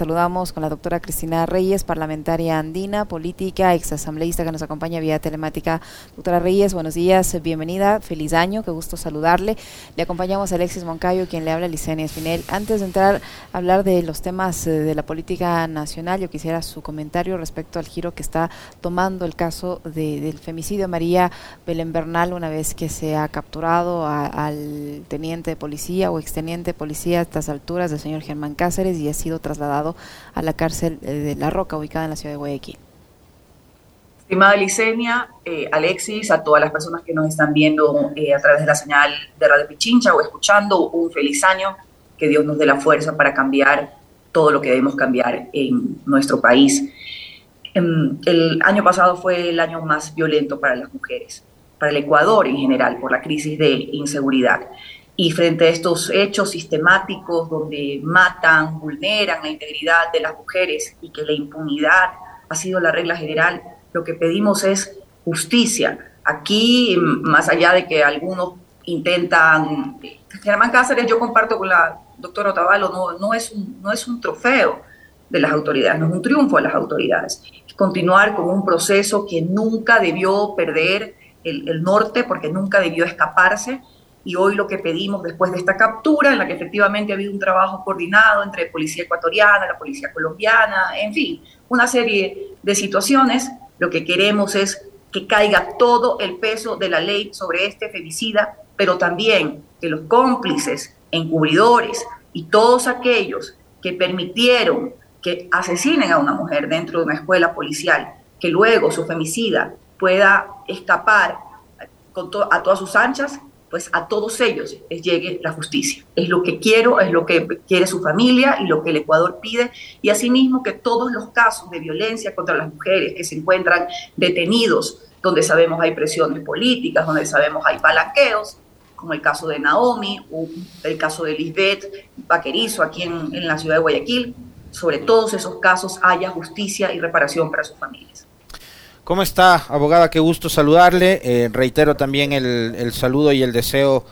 Saludamos con la doctora Cristina Reyes, parlamentaria andina, política, exasambleísta que nos acompaña vía telemática. Doctora Reyes, buenos días, bienvenida, feliz año, qué gusto saludarle. Le acompañamos a Alexis Moncayo, quien le habla Licenia Espinel. Antes de entrar a hablar de los temas eh, de la política nacional, yo quisiera su comentario respecto al giro que está tomando el caso del femicidio de María Belén Bernal una vez que se ha capturado al teniente de policía o exteniente de policía a estas alturas del señor Germán Cáceres y ha sido trasladado a la cárcel eh, de La Roca, ubicada en la ciudad de Guayaquil. Estimada Licenia, eh, Alexis, a todas las personas que nos están viendo eh, a través de la señal de Radio Pichincha o escuchando, un feliz año, que Dios nos dé la fuerza para cambiar todo lo que debemos cambiar en nuestro país. Em, el año pasado fue el año más violento para las mujeres, para el Ecuador en general, por la crisis de inseguridad. Y frente a estos hechos sistemáticos donde matan, vulneran la integridad de las mujeres y que la impunidad ha sido la regla general, lo que pedimos es justicia. Aquí, más allá de que algunos intentan... Germán Cáceres, yo comparto con la doctora Otavalo, no, es un, no es un trofeo de las autoridades, no es un triunfo de las autoridades. continuar con un proceso que nunca debió perder el norte, porque nunca debió escaparse, y hoy lo que pedimos después de esta captura, en la que efectivamente ha habido un trabajo coordinado entre policía ecuatoriana, la policía colombiana, en fin, una serie de situaciones, lo que queremos es que caiga todo el peso de la ley sobre este femicida, pero también que los cómplices, encubridores y todos aquellos que permitieron que asesinen a una mujer dentro de una escuela policial, que luego su femicida pueda escapar a todas sus anchas, pues a todos ellos les llegue la justicia. Es lo que quiero, es lo que quiere su familia y lo que el Ecuador pide. Y asimismo que todos los casos de violencia contra las mujeres que se encuentran detenidos, donde sabemos hay presiones políticas, donde sabemos hay palanqueos, como el caso de Naomi o el caso de Lisbeth Vaquerizo aquí en, en la ciudad de Guayaquil, sobre todos esos casos haya justicia y reparación para sus familias. ¿Cómo está, abogada? Qué gusto saludarle. Eh, reitero también el, saludo y el deseo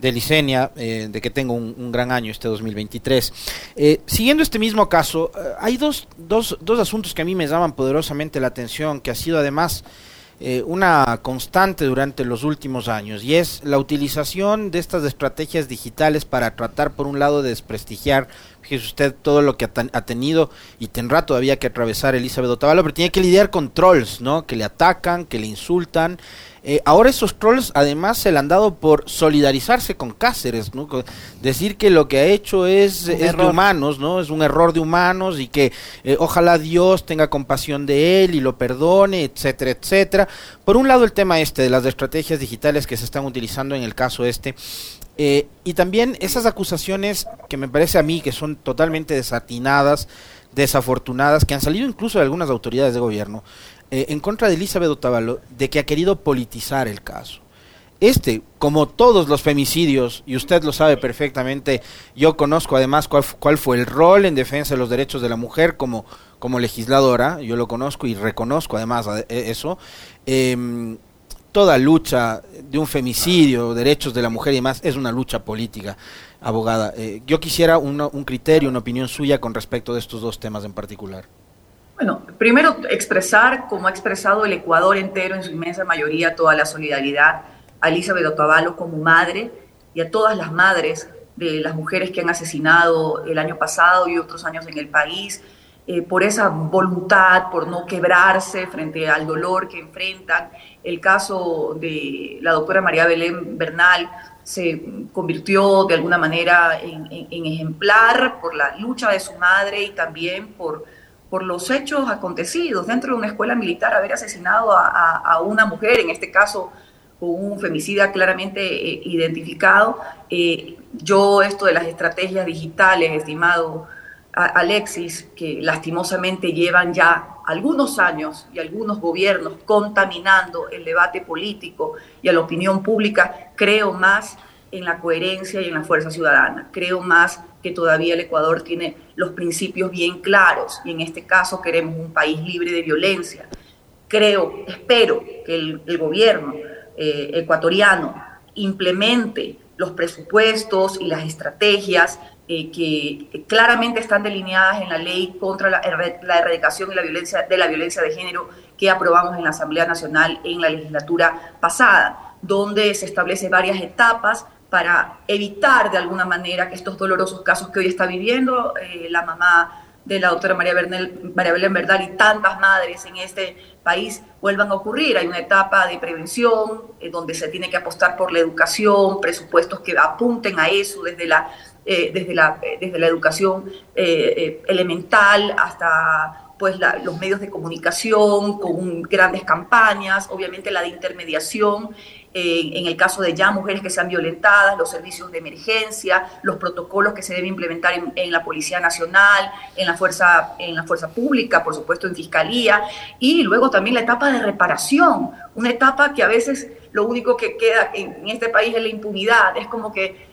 de Licenia eh, de que tenga un, gran año este 2023. Eh, siguiendo este mismo caso, hay dos, dos, dos asuntos que a mí me llaman poderosamente la atención, que ha sido además una constante durante los últimos años, y es la utilización de estas estrategias digitales para tratar, por un lado, de desprestigiar Fíjese usted todo lo que ha, tenido y tendrá todavía que atravesar Elizabeth Otavalo, pero tiene que lidiar con trolls, ¿no? Que le atacan, que le insultan. Eh, ahora esos trolls además se le han dado por solidarizarse con Cáceres, ¿no? Decir que lo que ha hecho es, de humanos, ¿no? Es un error de humanos y que eh, ojalá Dios tenga compasión de él y lo perdone, etcétera, etcétera. Por un lado el tema este de las estrategias digitales que se están utilizando en el caso este eh, y también esas acusaciones que me parece a mí que son totalmente desatinadas, desafortunadas, que han salido incluso de algunas autoridades de gobierno, eh, en contra de Elizabeth Otavalo, de que ha querido politizar el caso. Este, como todos los femicidios, y usted lo sabe perfectamente, yo conozco además cuál, cuál fue el rol en defensa de los derechos de la mujer como, como legisladora, yo lo conozco y reconozco además eh, eso. Eh, toda lucha de un femicidio, derechos de la mujer y demás, es una lucha política, abogada. Eh, yo quisiera un criterio, una opinión suya con respecto de estos dos temas en particular. Bueno, primero expresar, como ha expresado el Ecuador entero en su inmensa mayoría, toda la solidaridad a Elizabeth Otavalo como madre y a todas las madres de las mujeres que han asesinado el año pasado y otros años en el país, eh, por esa voluntad, por no quebrarse frente al dolor que enfrentan. El caso de la doctora María Belén Bernal se convirtió de alguna manera en, ejemplar por la lucha de su madre y también por, por los hechos acontecidos dentro de una escuela militar, haber asesinado a, una mujer, en este caso con un femicida claramente eh, identificado. Eh, yo esto de las estrategias digitales, estimado Alexis, que lastimosamente llevan ya algunos años y algunos gobiernos contaminando el debate político y a la opinión pública, creo más en la coherencia y en la fuerza ciudadana. Creo más que todavía el Ecuador tiene los principios bien claros y en este caso queremos un país libre de violencia. Creo, espero que el, gobierno eh, ecuatoriano implemente los presupuestos y las estrategias que claramente están delineadas en la ley contra la, la, erradicación y la violencia, de la violencia de género que aprobamos en la Asamblea Nacional en la legislatura pasada, donde se establece varias etapas para evitar de alguna manera que estos dolorosos casos que hoy está viviendo la mamá de la doctora María, María Belén Verdal y tantas madres en este país vuelvan a ocurrir. Hay una etapa de prevención eh, donde se tiene que apostar por la educación, presupuestos que apunten a eso desde la, eh, desde la, eh, desde la educación elemental hasta pues los medios de comunicación con grandes campañas, obviamente la de intermediación en el caso de ya mujeres que sean violentadas, los servicios de emergencia, los protocolos que se deben implementar en, la Policía Nacional, en la, fuerza, en la Fuerza Pública, por supuesto en Fiscalía, y luego también la etapa de reparación, una etapa que a veces lo único que queda en, este país es la impunidad, es como que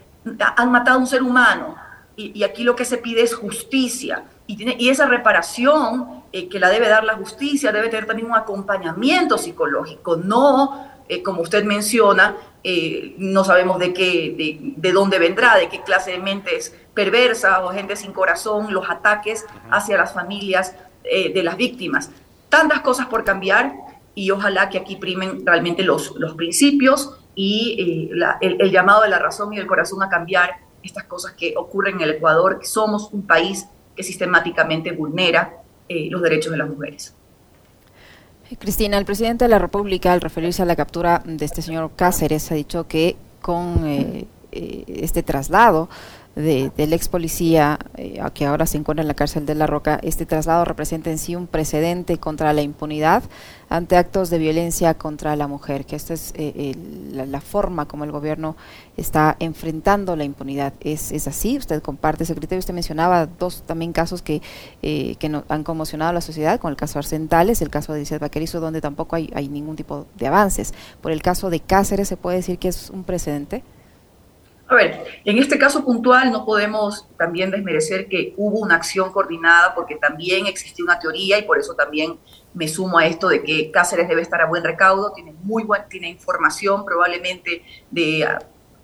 han matado a un ser humano y, aquí lo que se pide es justicia. Y, tiene, y esa reparación eh, que la debe dar la justicia debe tener también un acompañamiento psicológico, no eh, como usted menciona, eh, no sabemos de qué, de, dónde vendrá, de qué clase de mentes perversas o gente sin corazón, los ataques hacia las familias eh, de las víctimas. Tantas cosas por cambiar y ojalá que aquí primen realmente los, los principios y el, el, llamado de la razón y del corazón a cambiar estas cosas que ocurren en el Ecuador, que somos un país que sistemáticamente vulnera los derechos de las mujeres. Cristina, el presidente de la República, al referirse a la captura de este señor Cáceres, ha dicho que con eh, eh, este traslado del ex policía eh, que ahora se encuentra en la cárcel de La Roca, este traslado representa en sí un precedente contra la impunidad ante actos de violencia contra la mujer, que esta es eh, la, forma como el gobierno está enfrentando la impunidad. ¿Es, es así? ¿Usted comparte ese criterio? Usted mencionaba dos también casos que, eh, que no, han conmocionado a la sociedad, con el caso Arcentales, el caso de Lizeth Vaquerizo, donde tampoco hay ningún tipo de avances. Por el caso de Cáceres, ¿se puede decir que es un precedente? A ver, en este caso puntual no podemos también desmerecer que hubo una acción coordinada porque también existió una teoría y por eso también me sumo a esto de que Cáceres debe estar a buen recaudo, tiene muy buen, tiene información probablemente de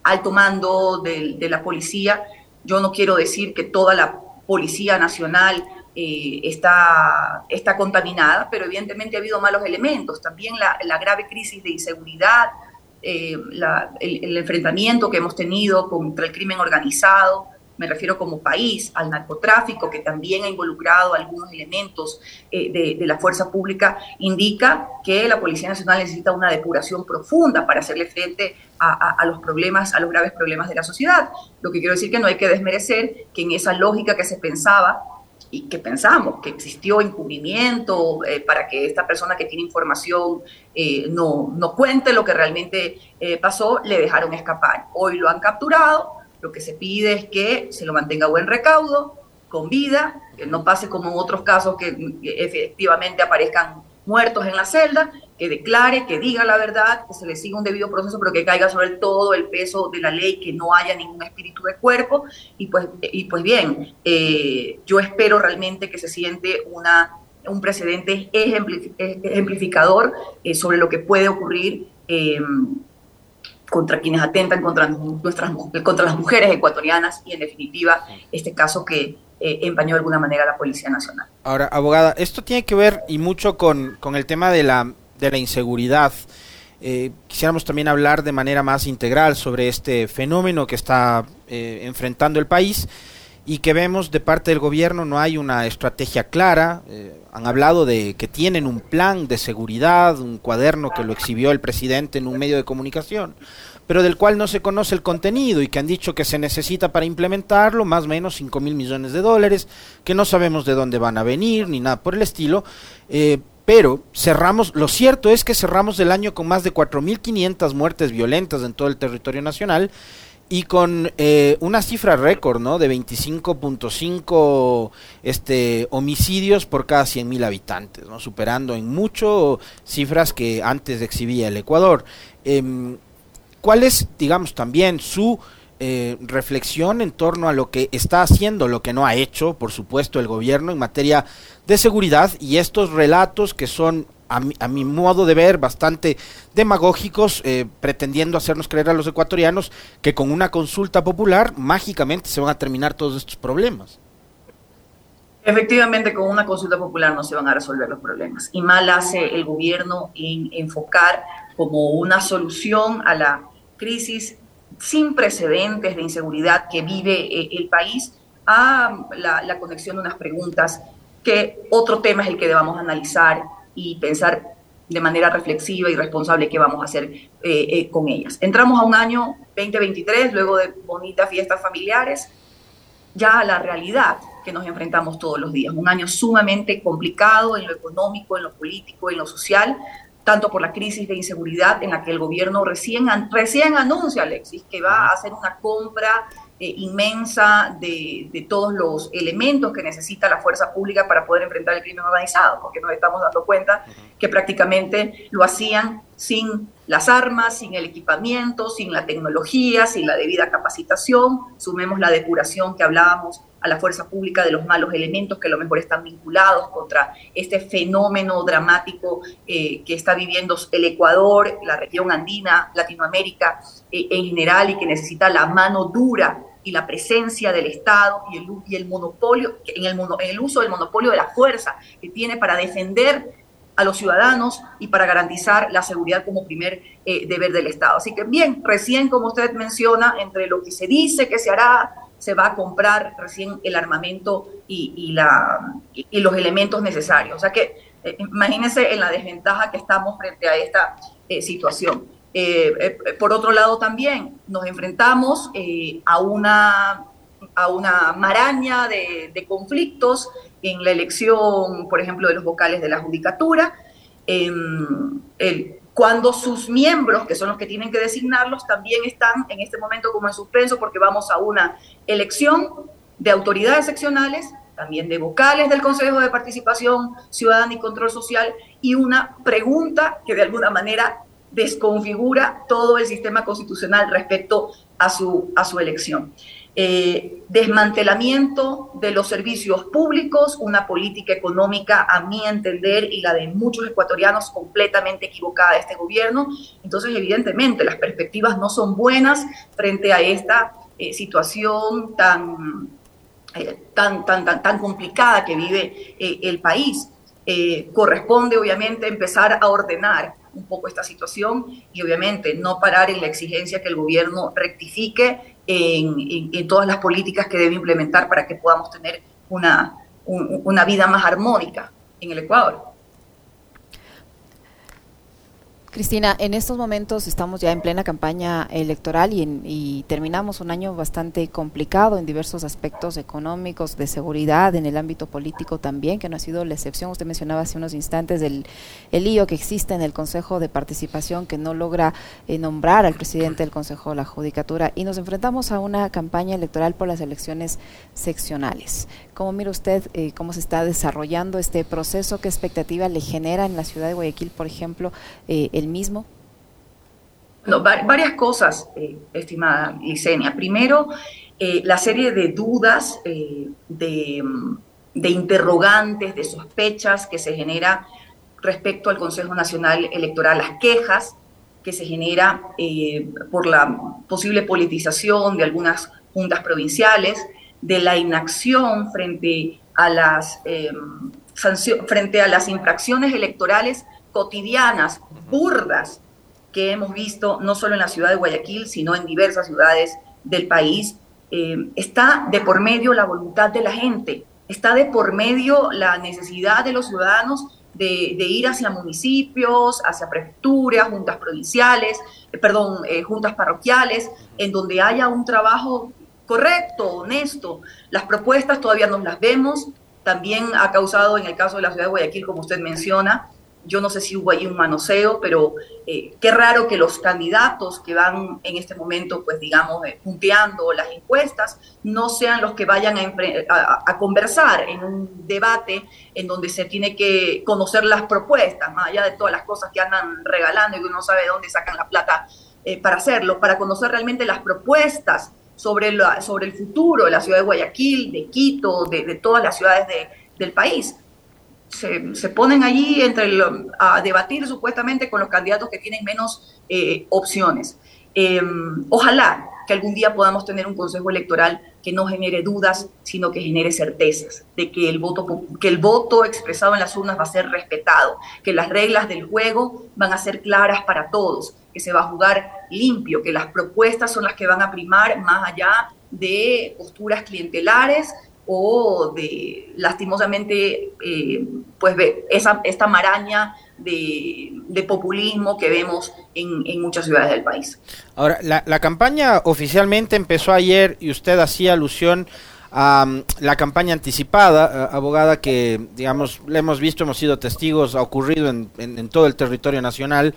alto mando de, la policía. Yo no quiero decir que toda la Policía Nacional eh, está, está contaminada, pero evidentemente ha habido malos elementos. También la, la grave crisis de inseguridad, eh, el, enfrentamiento que hemos tenido contra el crimen organizado, me refiero como país, al narcotráfico, que también ha involucrado algunos elementos eh, de, la fuerza pública, indica que la Policía Nacional necesita una depuración profunda para hacerle frente a, a, los problemas, a los graves problemas de la sociedad. Lo que quiero decir que no hay que desmerecer que en esa lógica que se pensaba que pensamos que existió encubrimiento eh, para que esta persona que tiene información eh, no, no cuente lo que realmente eh, pasó, le dejaron escapar. Hoy lo han capturado, lo que se pide es que se lo mantenga a buen recaudo, con vida, que no pase como en otros casos que efectivamente aparezcan muertos en la celda, que declare, que diga la verdad, que se le siga un debido proceso, pero que caiga sobre todo el peso de la ley, que no haya ningún espíritu de cuerpo. Y pues, y pues bien, eh, yo espero realmente que se siente una, un precedente ejemplificador eh, sobre lo que puede ocurrir. Eh, contra quienes atentan contra, nuestras, contra las mujeres ecuatorianas y en definitiva este caso que eh, empañó de alguna manera la Policía Nacional. Ahora, abogada, esto tiene que ver y mucho con, con el tema de la, de la inseguridad. Eh, quisiéramos también hablar de manera más integral sobre este fenómeno que está eh, enfrentando el país y que vemos de parte del gobierno no hay una estrategia clara. han hablado de que tienen un plan de seguridad, un cuaderno que lo exhibió el presidente en un medio de comunicación pero del cual no se conoce el contenido y que han dicho que se necesita para implementarlo más o menos 5 mil millones de dólares, que no sabemos de dónde van a venir ni nada por el estilo. Eh, pero cerramos, lo cierto es que cerramos el año con más de 4.500 muertes violentas en todo el territorio nacional y con eh, una cifra récord, ¿no? De 25.5 este, homicidios por cada 100.000 habitantes, ¿no? Superando en mucho cifras que antes exhibía el Ecuador. Em, ¿Cuál es, digamos, también su eh, reflexión en torno a lo que está haciendo, lo que no ha hecho, por supuesto, el gobierno en materia de seguridad y estos relatos que son a mi, a mi, modo de ver, bastante demagógicos, eh, pretendiendo hacernos creer a los ecuatorianos que con una consulta popular mágicamente se van a terminar todos estos problemas. Efectivamente, con una consulta popular no se van a resolver los problemas. Y mal hace el gobierno en enfocar como una solución a la crisis sin precedentes de inseguridad que vive eh, el país a la, conexión de unas preguntas que otro tema es el que debamos analizar y pensar de manera reflexiva y responsable qué vamos a hacer eh, eh, con ellas. Entramos a un año 2023, luego de bonitas fiestas familiares, ya a la realidad que nos enfrentamos todos los días. Un año sumamente complicado en lo económico, en lo político, en lo social, tanto por la crisis de inseguridad en la que el gobierno recién, recién anuncia, Alexis, que va a hacer una compra eh, inmensa de, de, todos los elementos que necesita la fuerza pública para poder enfrentar el crimen organizado, porque nos estamos dando cuenta que prácticamente lo hacían sin las armas, sin el equipamiento, sin la tecnología, sin la debida capacitación. Sumemos la depuración que hablábamos a la fuerza pública de los malos elementos que a lo mejor están vinculados contra este fenómeno dramático eh, que está viviendo el Ecuador, la región andina, Latinoamérica eh, en general y que necesita la mano dura y la presencia del Estado y el, monopolio, en el, en el uso del monopolio de la fuerza que tiene para defender a los ciudadanos y para garantizar la seguridad como primer eh, deber del Estado. Así que bien, recién como usted menciona, entre lo que se dice que se hará, se va a comprar recién el armamento y, la, y, los elementos necesarios. O sea que eh, imagínense en la desventaja que estamos frente a esta eh, situación. por otro lado también nos enfrentamos a una a una maraña de, conflictos en la elección, por ejemplo, de los vocales de la judicatura, em, cuando sus miembros, que son los que tienen que designarlos, también están en este momento como en suspenso porque vamos a una elección de autoridades seccionales, también de vocales del Consejo de Participación Ciudadana y Control Social y una pregunta que de alguna manera desconfigura todo el sistema constitucional respecto a su, a su elección. Eh, desmantelamiento de los servicios públicos, una política económica, a mi entender, y la de muchos ecuatorianos completamente equivocada de este gobierno. Entonces, evidentemente, las perspectivas no son buenas frente a esta eh, situación eh, tan, tan, tan, tan, complicada que vive el país. corresponde, obviamente, empezar a ordenar un poco esta situación y obviamente no parar en la exigencia que el gobierno rectifique en, todas las políticas que debe implementar para que podamos tener una, una vida más armónica en el Ecuador. Cristina, en estos momentos estamos ya en plena campaña electoral y, terminamos un año bastante complicado en diversos aspectos económicos, de seguridad, en el ámbito político también, que no ha sido la excepción. Usted mencionaba hace unos instantes el, el lío que existe en el Consejo de Participación que no logra eh, nombrar al presidente del Consejo de la Judicatura y nos enfrentamos a una campaña electoral por las elecciones seccionales. ¿Cómo mira usted eh, cómo se está desarrollando este proceso? ¿Qué expectativa le genera en la ciudad de Guayaquil, por ejemplo, eh, el mismo? Varias cosas, eh, estimada Licenia. Primero, la serie de dudas, de, interrogantes, de sospechas que se genera respecto al Consejo Nacional Electoral, las quejas que se genera por la posible politización de algunas juntas provinciales, de la inacción frente a las, em, frente a las infracciones electorales cotidianas, burdas, que hemos visto no solo en la ciudad de Guayaquil, sino en diversas ciudades del país, em, está de por medio la voluntad de la gente, está de por medio la necesidad de los ciudadanos de, ir hacia municipios, hacia prefecturas, juntas provinciales, eh, perdón, eh, juntas parroquiales, en donde haya un trabajo correcto, honesto. Las propuestas todavía no las vemos. También ha causado en el caso de la ciudad de Guayaquil, como usted menciona, yo no sé si hubo ahí un manoseo, pero eh, qué raro que los candidatos que van en este momento, pues digamos, eh, punteando las encuestas, no sean los que vayan a, a, conversar en un debate en donde se tiene que conocer las propuestas, más allá de todas las cosas que andan regalando y que uno sabe de dónde sacan la plata eh, para hacerlo, para conocer realmente las propuestas sobre, la, sobre el futuro de la ciudad de Guayaquil, de Quito, de, todas las ciudades del país. se, ponen allí entre a debatir supuestamente con los candidatos que tienen menos eh, opciones. Em, ojalá que algún día podamos tener un consejo electoral que no genere dudas, sino que genere certezas de que el voto que el voto expresado en las urnas va a ser respetado, que las reglas del juego van a ser claras para todos, que se va a jugar limpio, que las propuestas son las que van a primar más allá de posturas clientelares o de lastimosamente eh, pues esta maraña de, populismo que vemos en, muchas ciudades del país. Ahora, la, la, campaña oficialmente empezó ayer y usted hacía alusión a mm, la campaña anticipada, abogada, que digamos, le hemos visto, hemos sido testigos, ha ocurrido en, en todo el territorio nacional.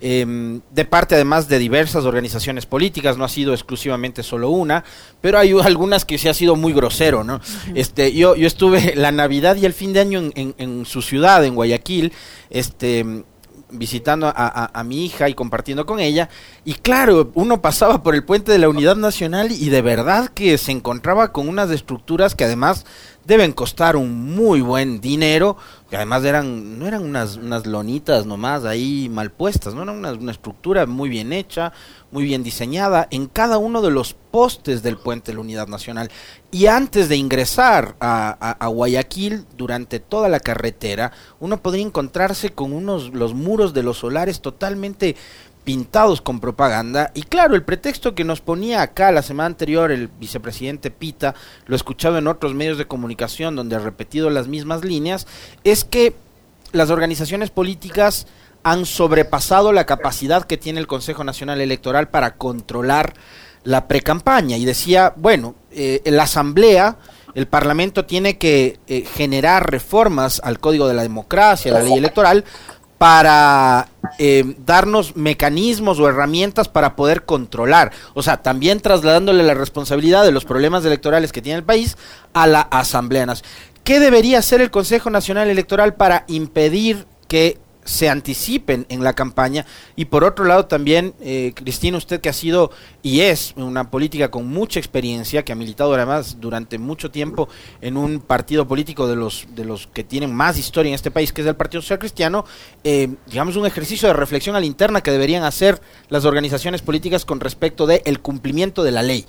Em, de parte además de diversas organizaciones políticas, no ha sido exclusivamente solo una, pero hay algunas que se ha sido muy grosero, ¿no? Este, yo, yo estuve la Navidad y el fin de año en, en, su ciudad, en Guayaquil, este visitando a, a, mi hija y compartiendo con ella. Y claro, uno pasaba por el puente de la Unidad Nacional y de verdad que se encontraba con unas estructuras que además deben costar un muy buen dinero, además eran, no eran unas, unas lonitas nomás ahí mal puestas, no era una, una, estructura muy bien hecha, muy bien diseñada en cada uno de los postes del puente de la Unidad Nacional. Y antes de ingresar a, a, Guayaquil, durante toda la carretera, uno podría encontrarse con unos, los muros de los solares totalmente pintados con propaganda. Y claro, el pretexto que nos ponía acá la semana anterior el vicepresidente Pita, lo he escuchado en otros medios de comunicación donde ha repetido las mismas líneas, es que las organizaciones políticas han sobrepasado la capacidad que tiene el Consejo Nacional Electoral para controlar la precampaña. Y decía, bueno, eh, la Asamblea, el Parlamento tiene que eh, generar reformas al Código de la Democracia, a la ley electoral, para eh, darnos mecanismos o herramientas para poder controlar. O sea, también trasladándole la responsabilidad de los problemas electorales que tiene el país a la Asamblea Nacional. ¿Qué debería hacer el Consejo Nacional Electoral para impedir que se anticipen en la campaña. Y por otro lado también eh, Cristina usted que ha sido y es una política con mucha experiencia que ha militado además durante mucho tiempo en un partido político de los de los que tienen más historia en este país que es el Partido Social Cristiano eh, digamos un ejercicio de reflexión a la interna que deberían hacer las organizaciones políticas con respecto de el cumplimiento de la ley.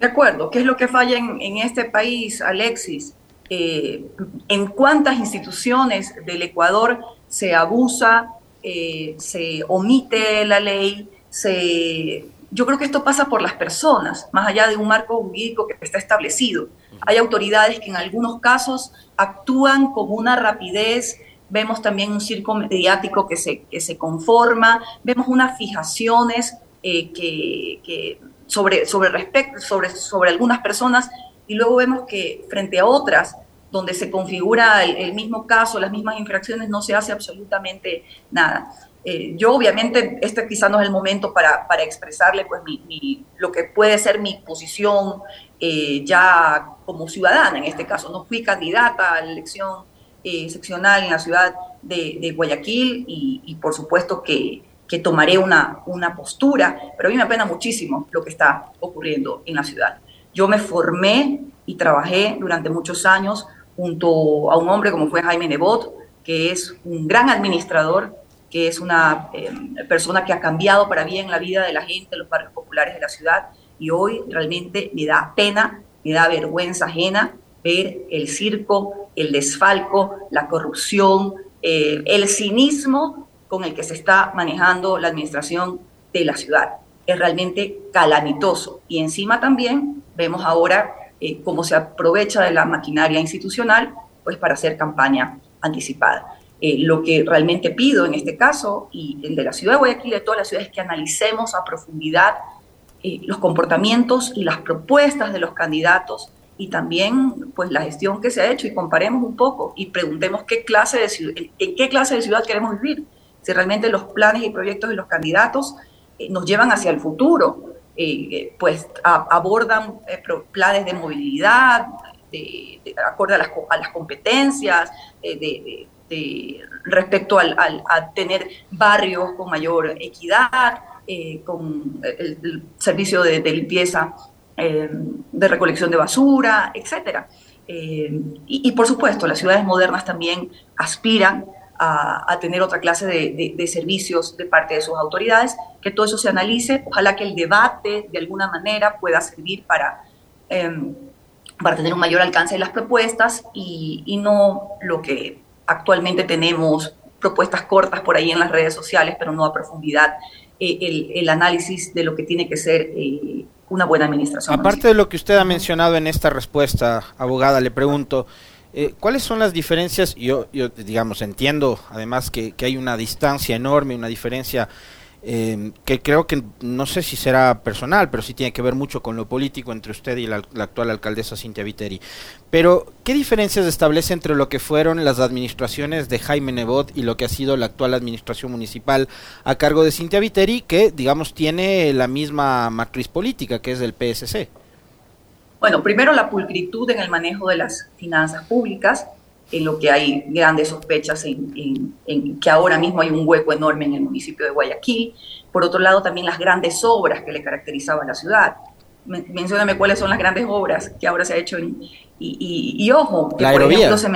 De acuerdo. Qué es lo que falla en este país Alexis eh, en cuántas instituciones del Ecuador se abusa, eh, se omite la ley, se... Yo creo que esto pasa por las personas, más allá de un marco jurídico que está establecido. Hay autoridades que en algunos casos actúan con una rapidez, vemos también un circo mediático que se, que se conforma, vemos unas fijaciones eh, que, sobre, sobre, respecto, sobre, sobre algunas personas y luego vemos que frente a otras donde se configura el, mismo caso, las mismas infracciones, no se hace absolutamente nada. Eh, yo obviamente, este quizá no es el momento para, para expresarle pues, mi, lo que puede ser mi posición eh, ya como ciudadana en este caso. No fui candidata a la elección eh, seccional en la ciudad de, Guayaquil y, por supuesto que, que tomaré una, una postura, pero a mí me apena muchísimo lo que está ocurriendo en la ciudad. Yo me formé y trabajé durante muchos años junto a un hombre como fue Jaime Nebot, que es un gran administrador, que es una eh, persona que ha cambiado para bien la vida de la gente, los barrios populares de la ciudad, y hoy realmente me da pena, me da vergüenza ajena ver el circo, el desfalco, la corrupción, eh, el cinismo con el que se está manejando la administración de la ciudad. Es realmente calamitoso. Y encima también vemos ahora eh, cómo se aprovecha de la maquinaria institucional pues para hacer campaña anticipada. Eh, lo que realmente pido en este caso, y el de la ciudad de Guayaquil y de todas las ciudades, es que analicemos a profundidad eh, los comportamientos y las propuestas de los candidatos y también pues la gestión que se ha hecho y comparemos un poco y preguntemos qué clase de en qué clase de ciudad queremos vivir, si realmente los planes y proyectos de los candidatos nos llevan hacia el futuro eh, pues abordan eh, planes de movilidad, de, acorde a las, a las competencias, eh, de, respecto al, a tener barrios con mayor equidad, con el, servicio de, limpieza, de recolección de basura, etcétera. y, por supuesto, las ciudades modernas también aspiran a, tener otra clase de, servicios de parte de sus autoridades, que todo eso se analice, ojalá que el debate de alguna manera pueda servir para, em, para tener un mayor alcance de las propuestas y, no lo que actualmente tenemos, propuestas cortas por ahí en las redes sociales, pero no a profundidad, eh, el, análisis de lo que tiene que ser eh, una buena administración. Aparte de lo que usted ha mencionado en esta respuesta, abogada, le pregunto, eh, ¿Cuáles son las diferencias? Yo, yo digamos, entiendo además que, hay una distancia enorme, una diferencia eh, que creo que no sé si será personal, pero sí tiene que ver mucho con lo político entre usted y la, actual alcaldesa Cintia Viteri. Pero, ¿qué diferencias establece entre lo que fueron las administraciones de Jaime Nebot y lo que ha sido la actual administración municipal a cargo de Cintia Viteri, que, digamos, tiene la misma matriz política, que es el PSC? Bueno, primero la pulcritud en el manejo de las finanzas públicas, en lo que hay grandes sospechas en, que ahora mismo hay un hueco enorme en el municipio de Guayaquil. Por otro lado, también las grandes obras que le caracterizaban a la ciudad. Mencióname cuáles son las grandes obras que ahora se ha hecho en, y, ojo, que la por ejemplo se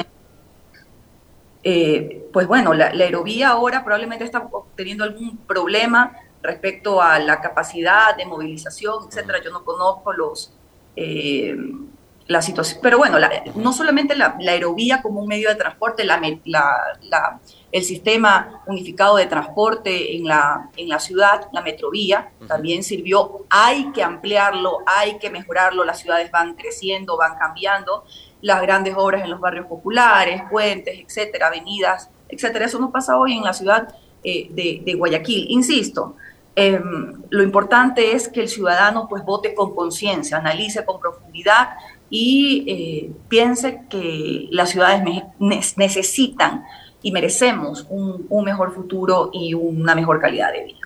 eh, pues bueno, la, la aerovía ahora probablemente está teniendo algún problema respecto a la capacidad de movilización, etcétera. Yo no conozco los, eh, la situación. Pero bueno, no solamente la, aerovía como un medio de transporte, la, el sistema unificado de transporte en la, en la ciudad, la metrovía, también sirvió. Hay que ampliarlo, hay que mejorarlo. Las ciudades van creciendo, van cambiando. Las grandes obras en los barrios populares, puentes, etcétera, avenidas, etcétera. Eso no pasa hoy en la ciudad eh, de, de Guayaquil. Insisto, Em, lo importante es que el ciudadano pues vote con conciencia, analice con profundidad y eh, piense que las ciudades necesitan y merecemos un mejor futuro y una mejor calidad de vida.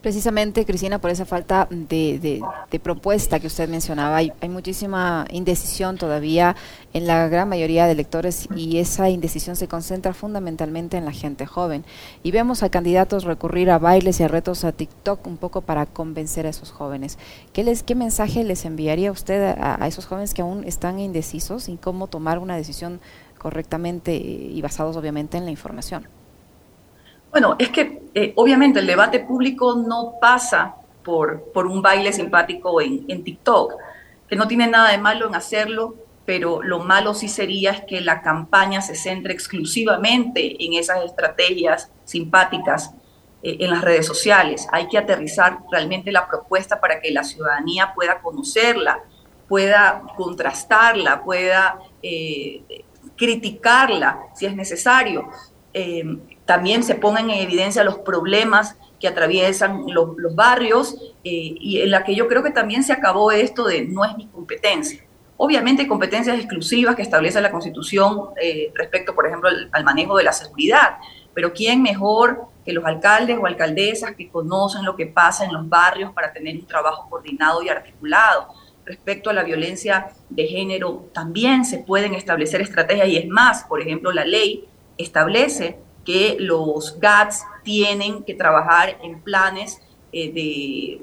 Precisamente, Cristina, por esa falta de, propuesta que usted mencionaba, hay, muchísima indecisión todavía en la gran mayoría de electores y esa indecisión se concentra fundamentalmente en la gente joven. Y vemos a candidatos recurrir a bailes y a retos a TikTok un poco para convencer a esos jóvenes. ¿Qué, les, qué mensaje les enviaría usted a, a esos jóvenes que aún están indecisos y cómo tomar una decisión correctamente y basados obviamente en la información? Bueno, es que eh, obviamente el debate público no pasa por, por un baile simpático en, en, TikTok, que no tiene nada de malo en hacerlo, pero lo malo sí sería es que la campaña se centre exclusivamente en esas estrategias simpáticas eh, en las redes sociales. Hay que aterrizar realmente la propuesta para que la ciudadanía pueda conocerla, pueda contrastarla, pueda eh, criticarla si es necesario también se pongan en evidencia los problemas que atraviesan los, barrios eh, y en la que yo creo que también se acabó esto de no es mi competencia. Obviamente hay competencias exclusivas que establece la Constitución eh, respecto, por ejemplo, al, manejo de la seguridad, pero ¿quién mejor que los alcaldes o alcaldesas que conocen lo que pasa en los barrios para tener un trabajo coordinado y articulado? Respecto a la violencia de género, también se pueden establecer estrategias y es más, por ejemplo, la ley establece que los GATS tienen que trabajar en planes, eh, de,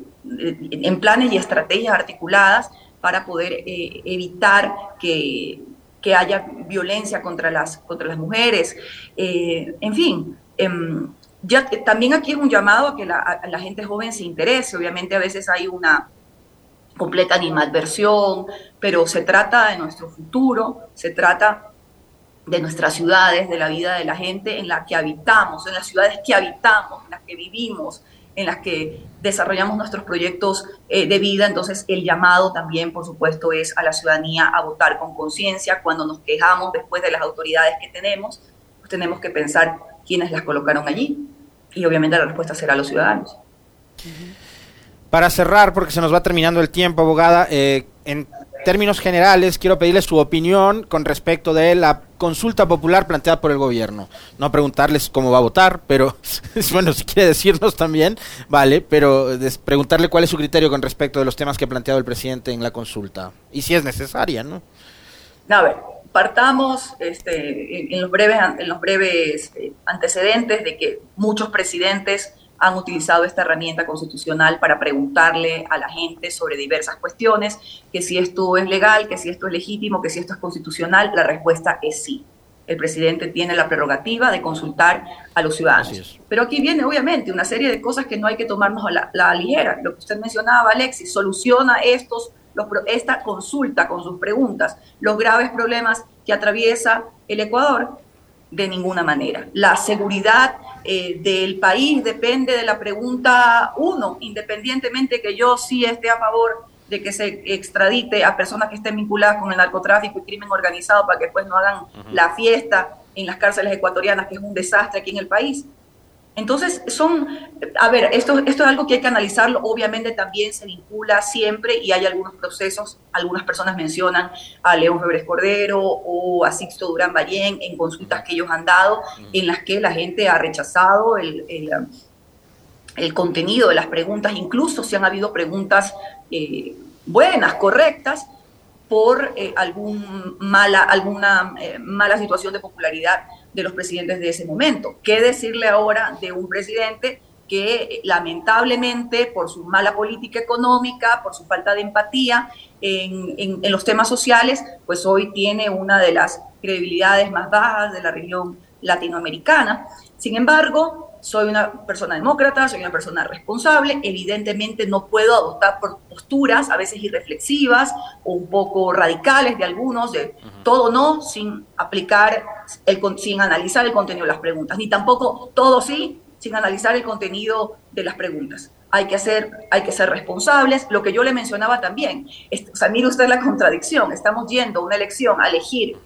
en planes y estrategias articuladas para poder eh, evitar que, que, haya violencia contra las, contra las mujeres. Eh, en fin, em, también aquí es un llamado a que la, la, gente joven se interese. Obviamente a veces hay una completa animadversión, pero se trata de nuestro futuro, se trata de nuestras ciudades, de la vida de la gente en la que habitamos, en las ciudades que habitamos, en las que vivimos, en las que desarrollamos nuestros proyectos eh, de vida. Entonces, el llamado también, por supuesto, es a la ciudadanía a votar con conciencia. Cuando nos quejamos después de las autoridades que tenemos, pues tenemos que pensar quiénes las colocaron allí. Y obviamente la respuesta será a los ciudadanos. Para cerrar, porque se nos va terminando el tiempo, abogada, eh, en términos generales, quiero pedirle su opinión con respecto de la consulta popular planteada por el gobierno. No preguntarles cómo va a votar, pero bueno, si quiere decirnos también, vale, pero preguntarle cuál es su criterio con respecto de los temas que ha planteado el presidente en la consulta y si es necesaria, ¿no? A ver, partamos este, en, los breves, en los breves eh, antecedentes de que muchos presidentes han utilizado esta herramienta constitucional para preguntarle a la gente sobre diversas cuestiones, que si esto es legal, que si esto es legítimo, que si esto es constitucional, la respuesta es sí. El presidente tiene la prerrogativa de consultar a los ciudadanos. Pero aquí viene, obviamente, una serie de cosas que no hay que tomarnos a la, la ligera. Lo que usted mencionaba, Alexis, soluciona estos, los, esta consulta con sus preguntas, los graves problemas que atraviesa el Ecuador, de ninguna manera. La seguridad eh, del país depende de la pregunta uno, independientemente que yo sí esté a favor de que se extradite a personas que estén vinculadas con el narcotráfico y crimen organizado para que después no hagan la fiesta en las cárceles ecuatorianas, que es un desastre aquí en el país. Entonces, son, a ver, esto, esto es algo que hay que analizarlo, obviamente también se vincula siempre y hay algunos procesos, algunas personas mencionan a León Febres Cordero o a Sixto Durán Ballén en consultas que ellos han dado, en las que la gente ha rechazado el, el, contenido de las preguntas, incluso si han habido preguntas eh, buenas, correctas, por eh, algún mala, alguna eh, mala situación de popularidad de los presidentes de ese momento. ¿Qué decirle ahora de un presidente que lamentablemente por su mala política económica, por su falta de empatía en, los temas sociales, pues hoy tiene una de las credibilidades más bajas de la región latinoamericana. Sin embargo, soy una persona demócrata, soy una persona responsable, evidentemente no puedo adoptar posturas a veces irreflexivas o un poco radicales de algunos, de todo no, sin aplicar, el, sin analizar el contenido de las preguntas, ni tampoco todo sí, sin analizar el contenido de las preguntas. Hay que, hacer, hay que ser responsables. Lo que yo le mencionaba también, o sea, mire usted la contradicción, estamos yendo a una elección a elegir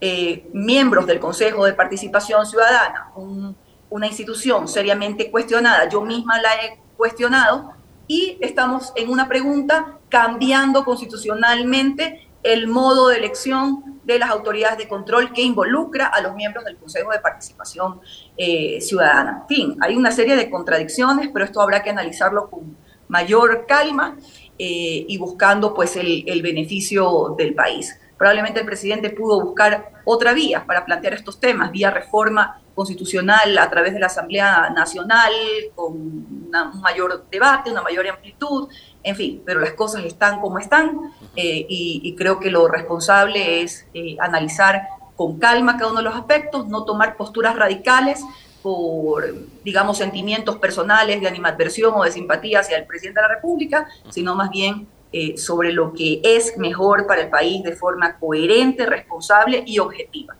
eh, miembros del Consejo de Participación Ciudadana, un una institución seriamente cuestionada, yo misma la he cuestionado, y estamos en una pregunta cambiando constitucionalmente el modo de elección de las autoridades de control que involucra a los miembros del Consejo de Participación eh, Ciudadana. En fin, hay una serie de contradicciones, pero esto habrá que analizarlo con mayor calma eh, y buscando pues el, el beneficio del país. Probablemente el presidente pudo buscar otra vía para plantear estos temas, vía reforma constitucional a través de la Asamblea Nacional, con un mayor debate, una mayor amplitud, en fin, pero las cosas están como están eh, y, creo que lo responsable es eh, analizar con calma cada uno de los aspectos, no tomar posturas radicales por, digamos, sentimientos personales de animadversión o de simpatía hacia el presidente de la República, sino más bien eh, sobre lo que es mejor para el país de forma coherente, responsable y objetiva.